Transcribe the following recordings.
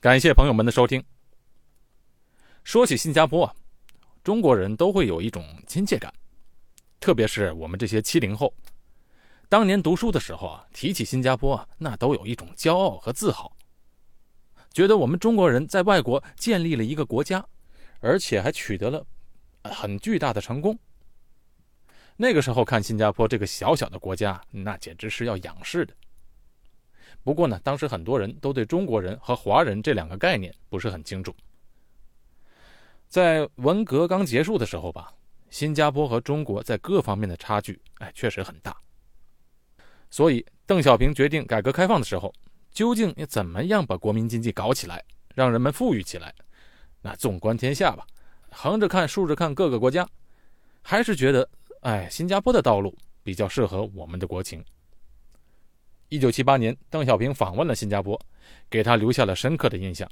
感谢朋友们的收听。说起新加坡啊，中国人都会有一种亲切感，特别是我们这些七零后，当年读书的时候啊，提起新加坡啊，那都有一种骄傲和自豪，觉得我们中国人在外国建立了一个国家，而且还取得了很巨大的成功。那个时候看新加坡这个小小的国家，那简直是要仰视的。不过呢，当时很多人都对中国人和华人这两个概念不是很清楚。在文革刚结束的时候吧，新加坡和中国在各方面的差距，哎，确实很大。所以邓小平决定改革开放的时候，究竟要怎么样把国民经济搞起来，让人们富裕起来？那纵观天下吧，横着看、竖着看各个国家，还是觉得，哎，新加坡的道路比较适合我们的国情。一九七八年，邓小平访问了新加坡，给他留下了深刻的印象。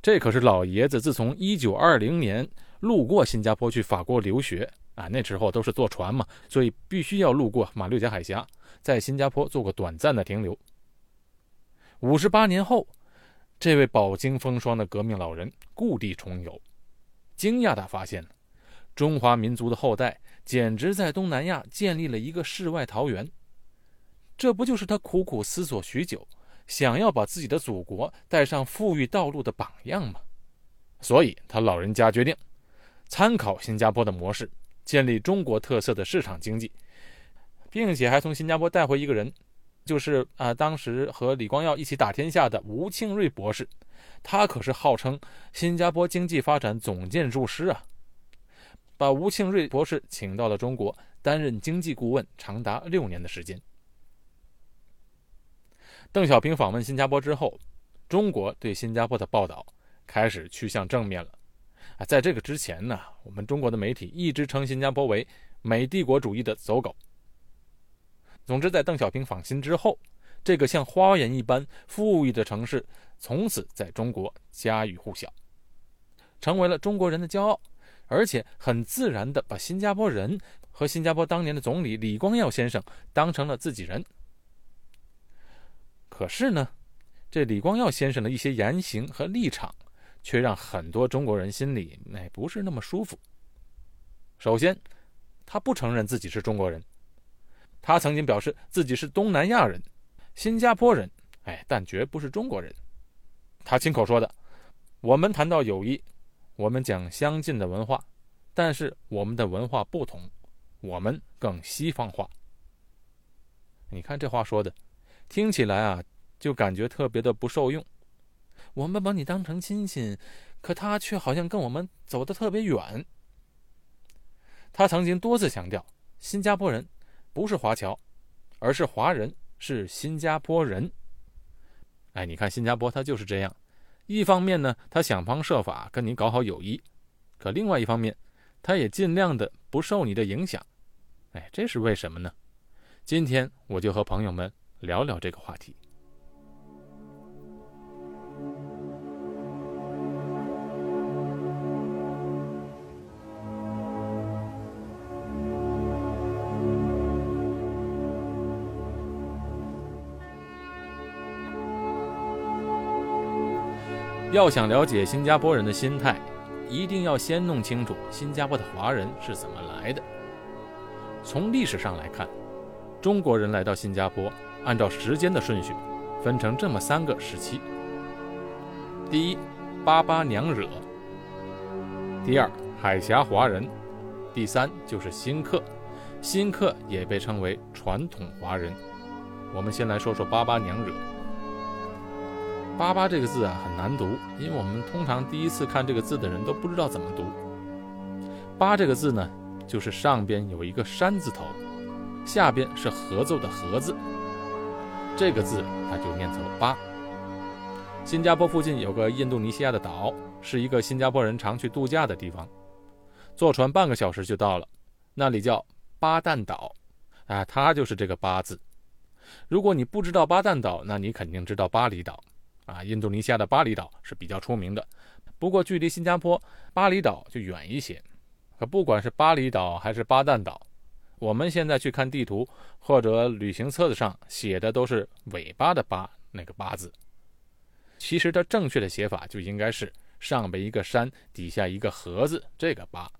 这可是老爷子自从一九二零年路过新加坡去法国留学啊，那时候都是坐船嘛，所以必须要路过马六甲海峡，在新加坡做个短暂的停留。五十八年后，这位饱经风霜的革命老人故地重游，惊讶地发现，中华民族的后代简直在东南亚建立了一个世外桃源。这不就是他苦苦思索许久，想要把自己的祖国带上富裕道路的榜样吗？所以，他老人家决定参考新加坡的模式，建立中国特色的市场经济，并且还从新加坡带回一个人，就是啊，当时和李光耀一起打天下的吴庆瑞博士。他可是号称新加坡经济发展总建筑师啊！把吴庆瑞博士请到了中国，担任经济顾问，长达六年的时间。邓小平访问新加坡之后，中国对新加坡的报道开始趋向正面了。啊，在这个之前呢，我们中国的媒体一直称新加坡为美帝国主义的走狗。总之，在邓小平访新之后，这个像花园一般富裕的城市，从此在中国家喻户晓，成为了中国人的骄傲，而且很自然地把新加坡人和新加坡当年的总理李光耀先生当成了自己人。可是呢，这李光耀先生的一些言行和立场，却让很多中国人心里哎不是那么舒服。首先，他不承认自己是中国人，他曾经表示自己是东南亚人、新加坡人，哎，但绝不是中国人。他亲口说的：“我们谈到友谊，我们讲相近的文化，但是我们的文化不同，我们更西方化。”你看这话说的，听起来啊。就感觉特别的不受用。我们把你当成亲戚，可他却好像跟我们走得特别远。他曾经多次强调，新加坡人不是华侨，而是华人，是新加坡人。哎，你看新加坡，他就是这样。一方面呢，他想方设法跟你搞好友谊；可另外一方面，他也尽量的不受你的影响。哎，这是为什么呢？今天我就和朋友们聊聊这个话题。要想了解新加坡人的心态，一定要先弄清楚新加坡的华人是怎么来的。从历史上来看，中国人来到新加坡，按照时间的顺序，分成这么三个时期：第一，巴巴娘惹；第二，海峡华人；第三就是新客。新客也被称为传统华人。我们先来说说巴巴娘惹。巴巴这个字啊很难读，因为我们通常第一次看这个字的人都不知道怎么读。巴这个字呢，就是上边有一个山字头，下边是合奏的合字，这个字它就念作巴。新加坡附近有个印度尼西亚的岛，是一个新加坡人常去度假的地方，坐船半个小时就到了，那里叫巴旦岛，啊，它就是这个巴字。如果你不知道巴旦岛，那你肯定知道巴厘岛。啊，印度尼西亚的巴厘岛是比较出名的，不过距离新加坡巴厘岛就远一些。可不管是巴厘岛还是巴旦岛，我们现在去看地图或者旅行册子上写的都是尾巴的“巴”那个“巴”字。其实它正确的写法就应该是上边一个山，底下一个河字，这个巴。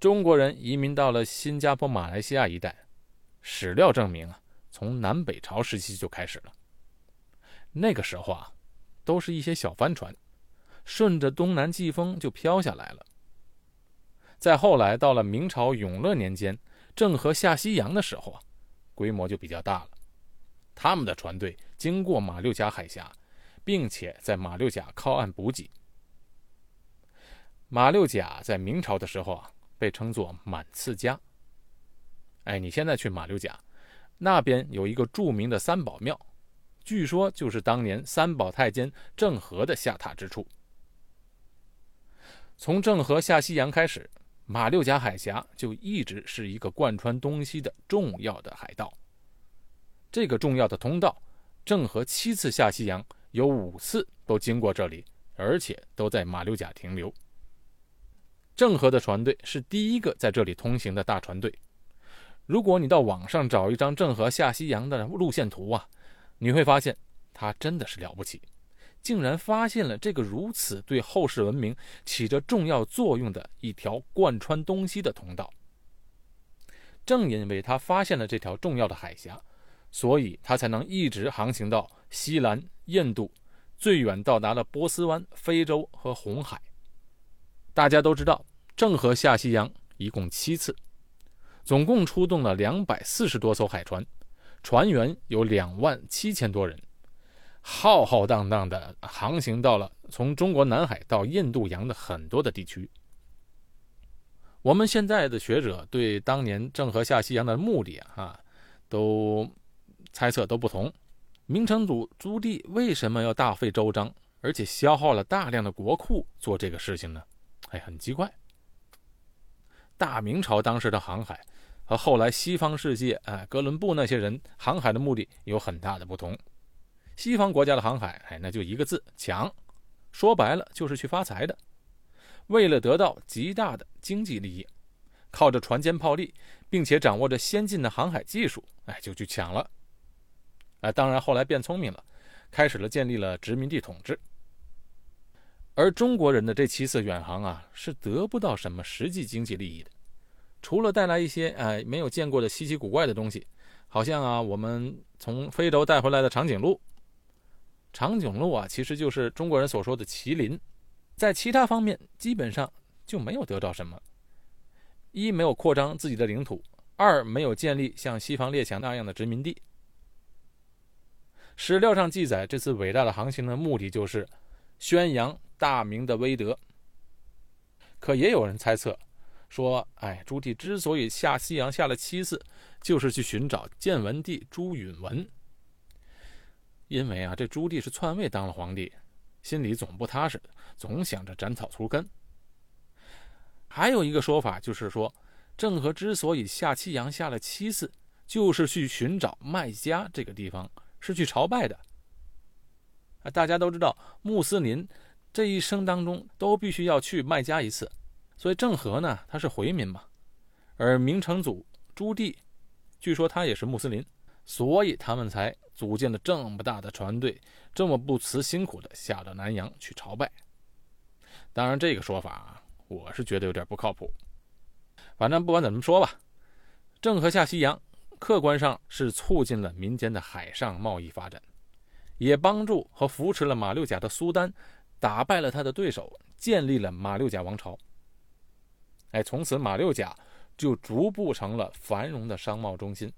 中国人移民到了新加坡、马来西亚一带，史料证明啊，从南北朝时期就开始了。那个时候啊，都是一些小帆船，顺着东南季风就飘下来了。再后来到了明朝永乐年间，郑和下西洋的时候啊，规模就比较大了。他们的船队经过马六甲海峡，并且在马六甲靠岸补给。马六甲在明朝的时候啊。被称作满次家。哎，你现在去马六甲，那边有一个著名的三宝庙，据说就是当年三宝太监郑和的下榻之处。从郑和下西洋开始，马六甲海峡就一直是一个贯穿东西的重要的海道。这个重要的通道，郑和七次下西洋，有五次都经过这里，而且都在马六甲停留。郑和的船队是第一个在这里通行的大船队。如果你到网上找一张郑和下西洋的路线图啊，你会发现他真的是了不起，竟然发现了这个如此对后世文明起着重要作用的一条贯穿东西的通道。正因为他发现了这条重要的海峡，所以他才能一直航行到西兰、印度，最远到达了波斯湾、非洲和红海。大家都知道，郑和下西洋一共七次，总共出动了两百四十多艘海船，船员有两万七千多人，浩浩荡荡的航行到了从中国南海到印度洋的很多的地区。我们现在的学者对当年郑和下西洋的目的啊，都猜测都不同。明成祖朱棣为什么要大费周章，而且消耗了大量的国库做这个事情呢？哎，很奇怪。大明朝当时的航海和后来西方世界，哎，哥伦布那些人航海的目的有很大的不同。西方国家的航海，哎，那就一个字抢，说白了就是去发财的。为了得到极大的经济利益，靠着船坚炮利，并且掌握着先进的航海技术，哎，就去抢了。哎，当然后来变聪明了，开始了建立了殖民地统治。而中国人的这七次远航啊，是得不到什么实际经济利益的，除了带来一些哎没有见过的稀奇古怪的东西，好像啊我们从非洲带回来的长颈鹿。长颈鹿啊，其实就是中国人所说的麒麟，在其他方面基本上就没有得到什么。一没有扩张自己的领土，二没有建立像西方列强那样的殖民地。史料上记载，这次伟大的航行的目的就是宣扬。大明的威德，可也有人猜测说：“哎，朱棣之所以下西洋下了七次，就是去寻找建文帝朱允文。因为啊，这朱棣是篡位当了皇帝，心里总不踏实，总想着斩草除根。还有一个说法就是说，郑和之所以下西洋下了七次，就是去寻找麦加这个地方，是去朝拜的。啊，大家都知道穆斯林。”这一生当中都必须要去麦加一次，所以郑和呢，他是回民嘛，而明成祖朱棣，据说他也是穆斯林，所以他们才组建了这么大的船队，这么不辞辛苦的下到南洋去朝拜。当然，这个说法，我是觉得有点不靠谱。反正不管怎么说吧，郑和下西洋，客观上是促进了民间的海上贸易发展，也帮助和扶持了马六甲的苏丹。打败了他的对手，建立了马六甲王朝。哎，从此马六甲就逐步成了繁荣的商贸中心。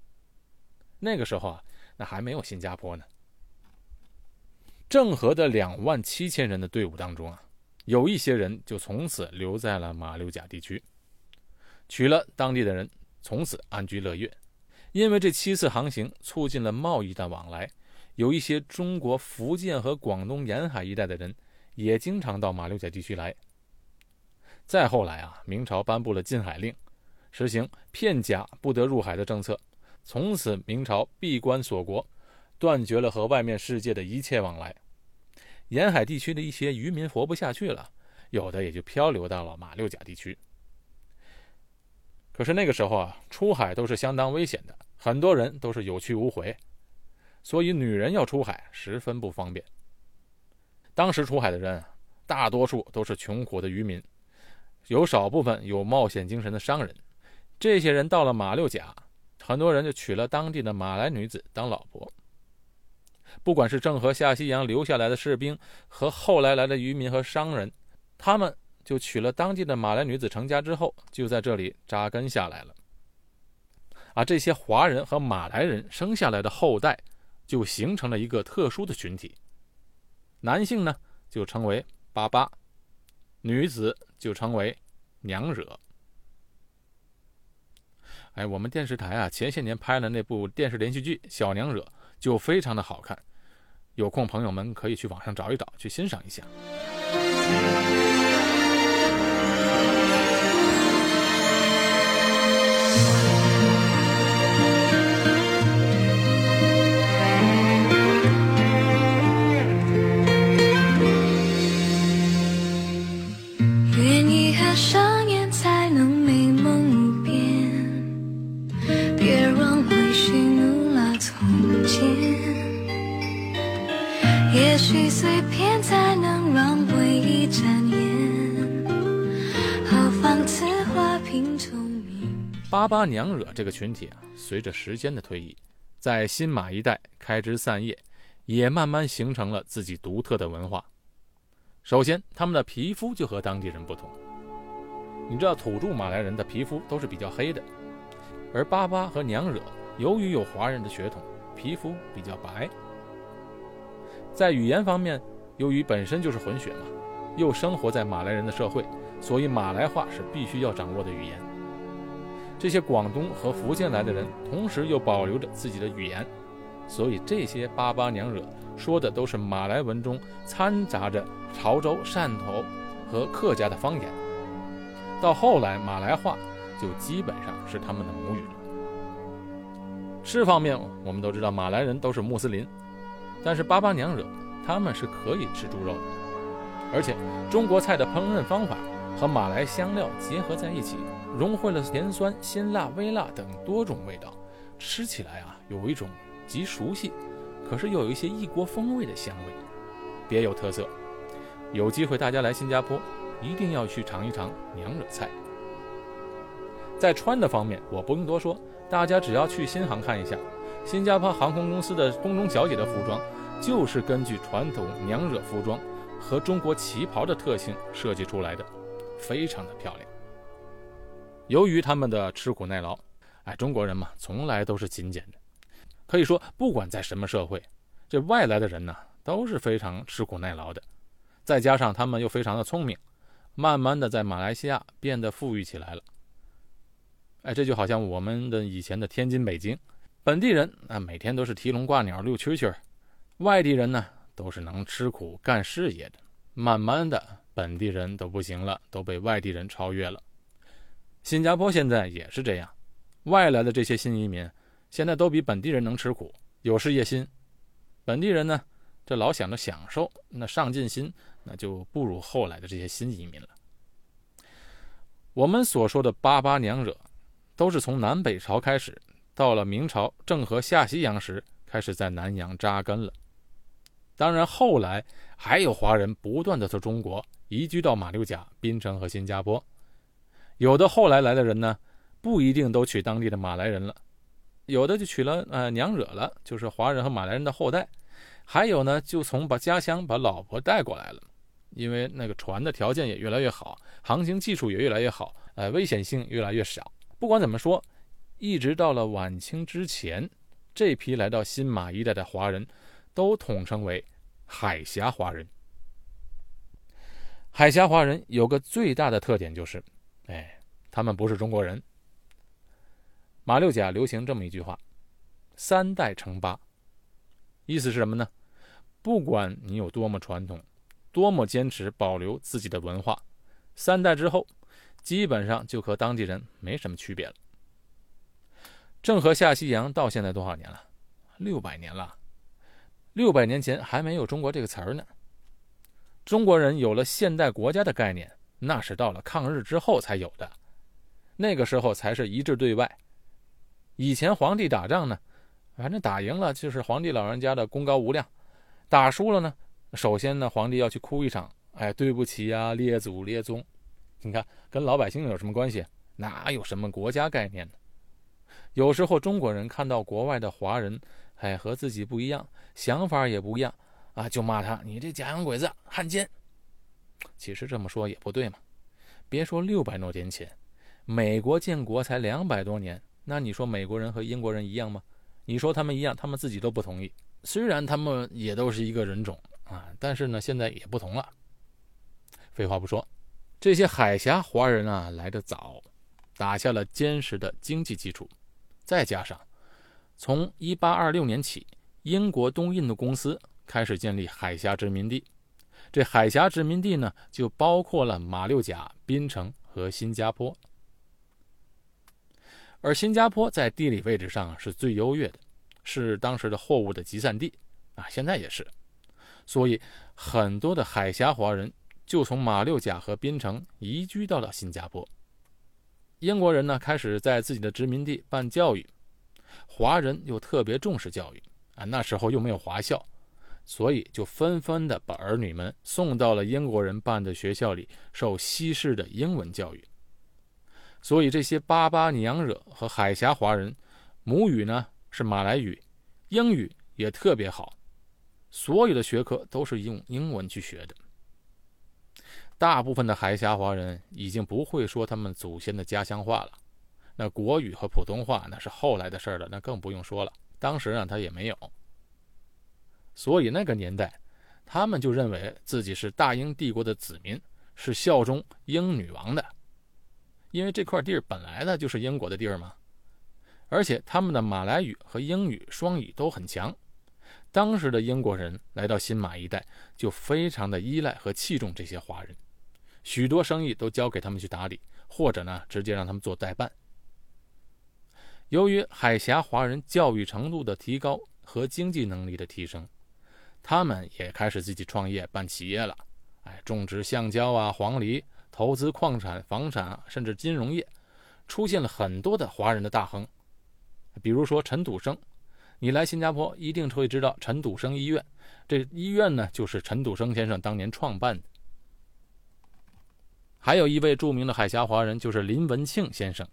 那个时候啊，那还没有新加坡呢。郑和的两万七千人的队伍当中啊，有一些人就从此留在了马六甲地区，娶了当地的人，从此安居乐业。因为这七次航行促进了贸易的往来，有一些中国福建和广东沿海一带的人。也经常到马六甲地区来。再后来啊，明朝颁布了禁海令，实行片甲不得入海的政策，从此明朝闭关锁国，断绝了和外面世界的一切往来。沿海地区的一些渔民活不下去了，有的也就漂流到了马六甲地区。可是那个时候啊，出海都是相当危险的，很多人都是有去无回，所以女人要出海十分不方便。当时出海的人，大多数都是穷苦的渔民，有少部分有冒险精神的商人。这些人到了马六甲，很多人就娶了当地的马来女子当老婆。不管是郑和下西洋留下来的士兵，和后来来的渔民和商人，他们就娶了当地的马来女子成家之后，就在这里扎根下来了。而这些华人和马来人生下来的后代，就形成了一个特殊的群体。男性呢，就称为巴巴；女子就称为娘惹。哎，我们电视台啊，前些年拍的那部电视连续剧《小娘惹》就非常的好看，有空朋友们可以去网上找一找，去欣赏一下。巴巴娘惹这个群体啊，随着时间的推移，在新马一带开枝散叶，也慢慢形成了自己独特的文化。首先，他们的皮肤就和当地人不同。你知道，土著马来人的皮肤都是比较黑的，而巴巴和娘惹由于有华人的血统，皮肤比较白。在语言方面，由于本身就是混血嘛，又生活在马来人的社会，所以马来话是必须要掌握的语言。这些广东和福建来的人，同时又保留着自己的语言，所以这些巴巴娘惹说的都是马来文中掺杂着潮州、汕头和客家的方言。到后来，马来话就基本上是他们的母语了。吃方面，我们都知道马来人都是穆斯林，但是巴巴娘惹他们是可以吃猪肉的，而且中国菜的烹饪方法和马来香料结合在一起。融汇了甜酸、辛辣、微辣等多种味道，吃起来啊，有一种极熟悉，可是又有一些异国风味的香味，别有特色。有机会大家来新加坡，一定要去尝一尝娘惹菜。在穿的方面，我不用多说，大家只要去新航看一下，新加坡航空公司的空中小姐的服装，就是根据传统娘惹服装和中国旗袍的特性设计出来的，非常的漂亮。由于他们的吃苦耐劳，哎，中国人嘛，从来都是勤俭的。可以说，不管在什么社会，这外来的人呢，都是非常吃苦耐劳的。再加上他们又非常的聪明，慢慢的在马来西亚变得富裕起来了。哎，这就好像我们的以前的天津、北京，本地人啊，每天都是提笼挂鸟、遛蛐蛐儿外地人呢，都是能吃苦干事业的。慢慢的，本地人都不行了，都被外地人超越了。新加坡现在也是这样，外来的这些新移民现在都比本地人能吃苦，有事业心。本地人呢，这老想着享受，那上进心那就不如后来的这些新移民了。我们所说的巴巴娘惹，都是从南北朝开始，到了明朝郑和下西洋时开始在南洋扎根了。当然，后来还有华人不断的从中国移居到马六甲、槟城和新加坡。有的后来来的人呢，不一定都娶当地的马来人了，有的就娶了呃娘惹了，就是华人和马来人的后代，还有呢就从把家乡把老婆带过来了，因为那个船的条件也越来越好，航行技术也越来越好，呃危险性越来越少。不管怎么说，一直到了晚清之前，这批来到新马一带的华人，都统称为海峡华人。海峡华人有个最大的特点就是。哎，他们不是中国人。马六甲流行这么一句话：“三代称八。”意思是什么呢？不管你有多么传统，多么坚持保留自己的文化，三代之后，基本上就和当地人没什么区别了。郑和下西洋到现在多少年了？六百年了。六百年前还没有“中国”这个词儿呢。中国人有了现代国家的概念。那是到了抗日之后才有的，那个时候才是一致对外。以前皇帝打仗呢，反正打赢了就是皇帝老人家的功高无量，打输了呢，首先呢，皇帝要去哭一场，哎，对不起呀，列祖列宗。你看，跟老百姓有什么关系？哪有什么国家概念呢？有时候中国人看到国外的华人，哎，和自己不一样，想法也不一样啊，就骂他：“你这假洋鬼子，汉奸。”其实这么说也不对嘛。别说六百多年前，美国建国才两百多年，那你说美国人和英国人一样吗？你说他们一样，他们自己都不同意。虽然他们也都是一个人种啊，但是呢，现在也不同了。废话不说，这些海峡华人啊来得早，打下了坚实的经济基础。再加上，从1826年起，英国东印度公司开始建立海峡殖民地。这海峡殖民地呢，就包括了马六甲、槟城和新加坡。而新加坡在地理位置上是最优越的，是当时的货物的集散地啊，现在也是。所以，很多的海峡华人就从马六甲和槟城移居到了新加坡。英国人呢，开始在自己的殖民地办教育，华人又特别重视教育啊。那时候又没有华校，所以就纷纷的把儿女们送到了英国人办的学校里受西式的英文教育。所以这些巴巴娘惹和海峡华人，母语呢是马来语，英语也特别好，所有的学科都是用英文去学的。大部分的海峡华人已经不会说他们祖先的家乡话了，那国语和普通话那是后来的事了，那更不用说了。当时啊，他也没有，所以那个年代，他们就认为自己是大英帝国的子民，是效忠英女王的，因为这块地儿本来呢就是英国的地儿嘛。而且他们的马来语和英语双语都很强，当时的英国人来到新马一带，就非常的依赖和器重这些华人。许多生意都交给他们去打理，或者呢，直接让他们做代办。由于海峡华人教育程度的提高和经济能力的提升，他们也开始自己创业办企业了。哎，种植橡胶啊、黄梨，投资矿产、房产，甚至金融业，出现了很多的华人的大亨。比如说陈笃生，你来新加坡一定会知道陈笃生医院。这医院呢，就是陈笃生先生当年创办的。还有一位著名的海峡华人，就是林文庆先生。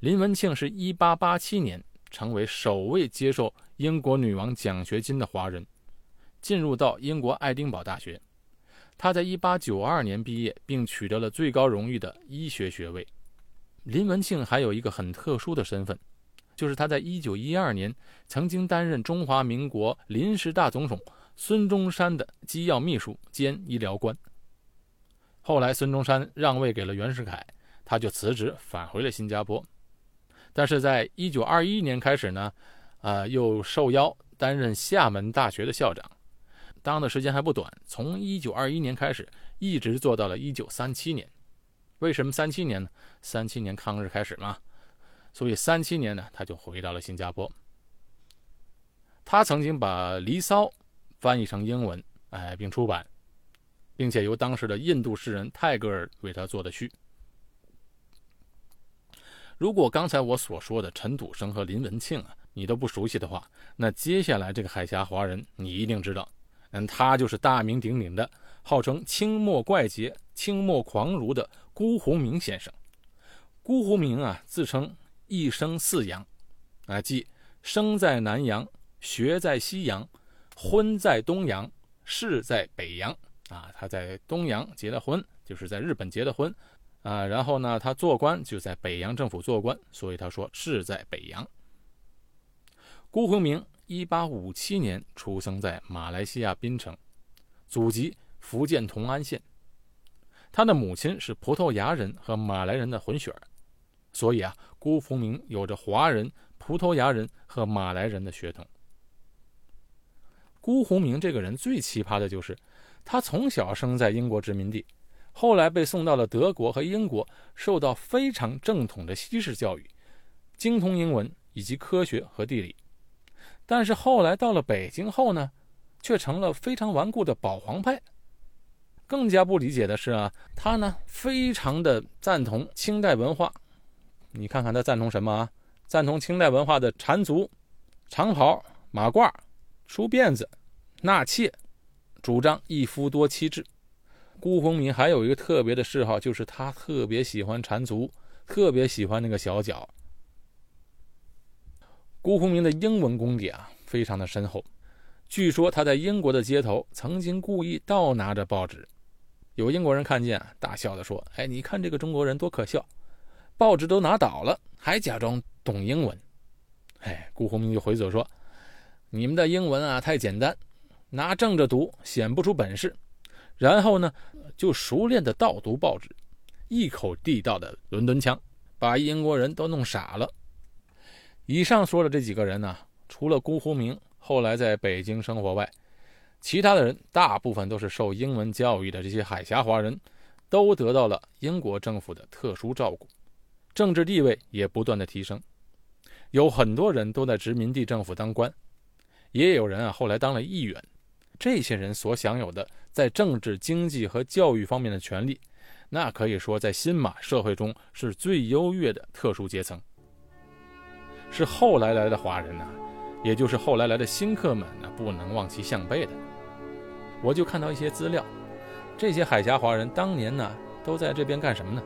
林文庆是一八八七年成为首位接受英国女王奖学金的华人，进入到英国爱丁堡大学。他在一八九二年毕业，并取得了最高荣誉的医学学位。林文庆还有一个很特殊的身份，就是他在一九一二年曾经担任中华民国临时大总统孙中山的机要秘书兼医疗官。后来，孙中山让位给了袁世凯，他就辞职返回了新加坡。但是在一九二一年开始呢，呃，又受邀担任厦门大学的校长，当的时间还不短，从一九二一年开始，一直做到了一九三七年。为什么三七年呢？三七年抗日开始嘛，所以三七年呢，他就回到了新加坡。他曾经把《离骚》翻译成英文，哎，并出版。并且由当时的印度诗人泰戈尔为他做的序。如果刚才我所说的陈笃生和林文庆啊，你都不熟悉的话，那接下来这个海峡华人你一定知道，嗯，他就是大名鼎鼎的，号称清末怪杰、清末狂儒的辜鸿铭先生。辜鸿铭啊，自称一生四洋，啊，即生在南洋，学在西洋，婚在东洋，仕在北洋。啊，他在东洋结了婚，就是在日本结的婚，啊，然后呢，他做官就在北洋政府做官，所以他说是在北洋。辜鸿铭一八五七年出生在马来西亚槟城，祖籍福建同安县，他的母亲是葡萄牙人和马来人的混血儿。所以啊，辜鸿铭有着华人、葡萄牙人和马来人的血统。辜鸿铭这个人最奇葩的就是。他从小生在英国殖民地，后来被送到了德国和英国，受到非常正统的西式教育，精通英文以及科学和地理。但是后来到了北京后呢，却成了非常顽固的保皇派。更加不理解的是啊，他呢非常的赞同清代文化。你看看他赞同什么啊？赞同清代文化的缠足、长袍、马褂、梳辫子、纳妾。主张一夫多妻制。辜鸿铭还有一个特别的嗜好，就是他特别喜欢缠足，特别喜欢那个小脚。辜鸿铭的英文功底啊，非常的深厚。据说他在英国的街头曾经故意倒拿着报纸，有英国人看见，大笑的说：“哎，你看这个中国人多可笑，报纸都拿倒了，还假装懂英文。”哎，辜鸿铭就回嘴说：“你们的英文啊太简单，拿正着读显不出本事。”然后呢，就熟练的倒读报纸，一口地道的伦敦腔，把英国人都弄傻了。以上说的这几个人呢，除了辜鸿铭后来在北京生活外，其他的人大部分都是受英文教育的这些海峡华人，都得到了英国政府的特殊照顾，政治地位也不断的提升。有很多人都在殖民地政府当官，也有人啊后来当了议员。这些人所享有的在政治、经济和教育方面的权利，那可以说在新马社会中是最优越的特殊阶层。是后来来的华人呢，也就是后来来的新客们呢，不能望其项背的。我就看到一些资料，这些海峡华人当年呢都在这边干什么呢？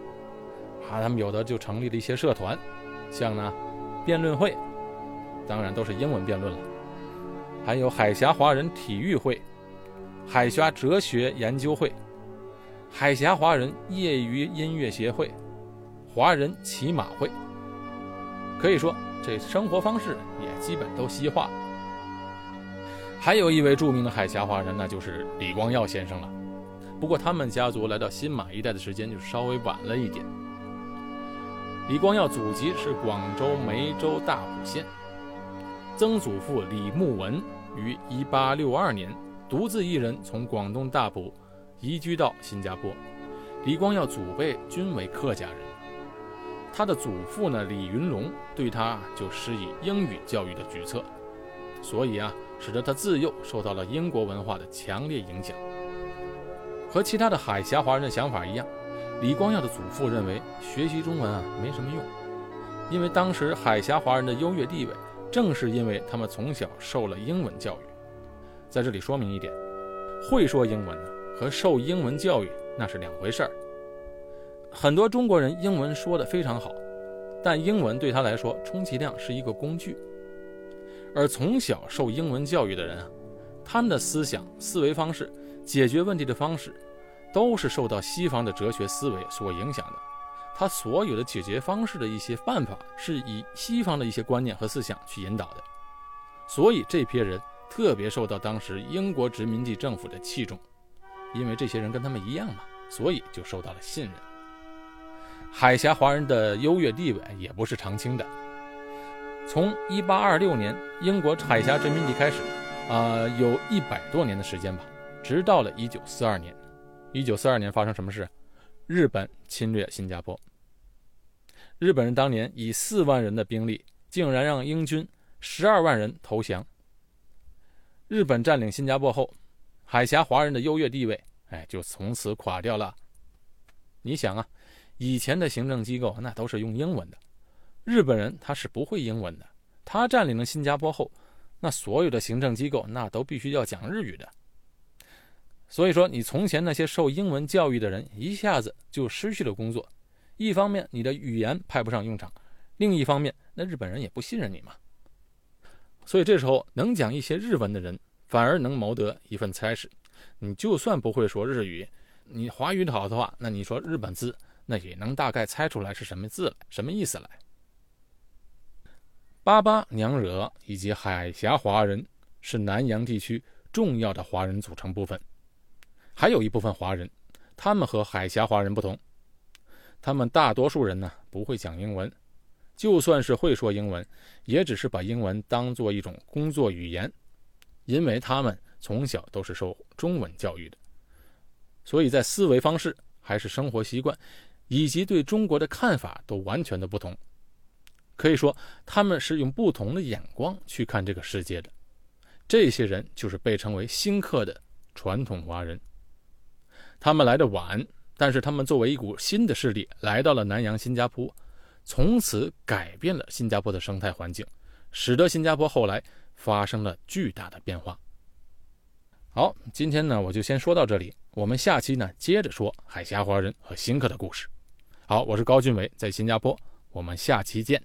啊，他们有的就成立了一些社团，像呢辩论会，当然都是英文辩论了。还有海峡华人体育会、海峡哲学研究会、海峡华人业余音乐协会、华人骑马会。可以说，这生活方式也基本都西化。还有一位著名的海峡华人，那就是李光耀先生了。不过，他们家族来到新马一带的时间就稍微晚了一点。李光耀祖籍是广州梅州大埔县，曾祖父李慕文。于1862年，独自一人从广东大埔移居到新加坡。李光耀祖辈均为客家人，他的祖父呢李云龙对他就施以英语教育的举措，所以啊，使得他自幼受到了英国文化的强烈影响。和其他的海峡华人的想法一样，李光耀的祖父认为学习中文啊没什么用，因为当时海峡华人的优越地位。正是因为他们从小受了英文教育，在这里说明一点，会说英文呢和受英文教育那是两回事儿。很多中国人英文说的非常好，但英文对他来说充其量是一个工具。而从小受英文教育的人啊，他们的思想、思维方式、解决问题的方式，都是受到西方的哲学思维所影响的。他所有的解决方式的一些办法，是以西方的一些观念和思想去引导的，所以这批人特别受到当时英国殖民地政府的器重，因为这些人跟他们一样嘛，所以就受到了信任。海峡华人的优越地位也不是常青的，从1826年英国海峡殖民地开始，啊，有一百多年的时间吧，直到了1942年。1942年发生什么事？日本侵略新加坡。日本人当年以四万人的兵力，竟然让英军十二万人投降。日本占领新加坡后，海峡华人的优越地位，哎，就从此垮掉了。你想啊，以前的行政机构那都是用英文的，日本人他是不会英文的。他占领了新加坡后，那所有的行政机构那都必须要讲日语的。所以说，你从前那些受英文教育的人一下子就失去了工作。一方面，你的语言派不上用场；另一方面，那日本人也不信任你嘛。所以这时候，能讲一些日文的人反而能谋得一份差事。你就算不会说日语，你华语好的话，那你说日本字，那也能大概猜出来是什么字来，什么意思来。巴巴娘惹以及海峡华人是南洋地区重要的华人组成部分。还有一部分华人，他们和海峡华人不同，他们大多数人呢不会讲英文，就算是会说英文，也只是把英文当做一种工作语言，因为他们从小都是受中文教育的，所以在思维方式、还是生活习惯，以及对中国的看法都完全的不同。可以说，他们是用不同的眼光去看这个世界的。这些人就是被称为新客的传统华人。他们来的晚，但是他们作为一股新的势力来到了南洋新加坡，从此改变了新加坡的生态环境，使得新加坡后来发生了巨大的变化。好，今天呢我就先说到这里，我们下期呢接着说海峡华人和新客的故事。好，我是高俊伟，在新加坡，我们下期见。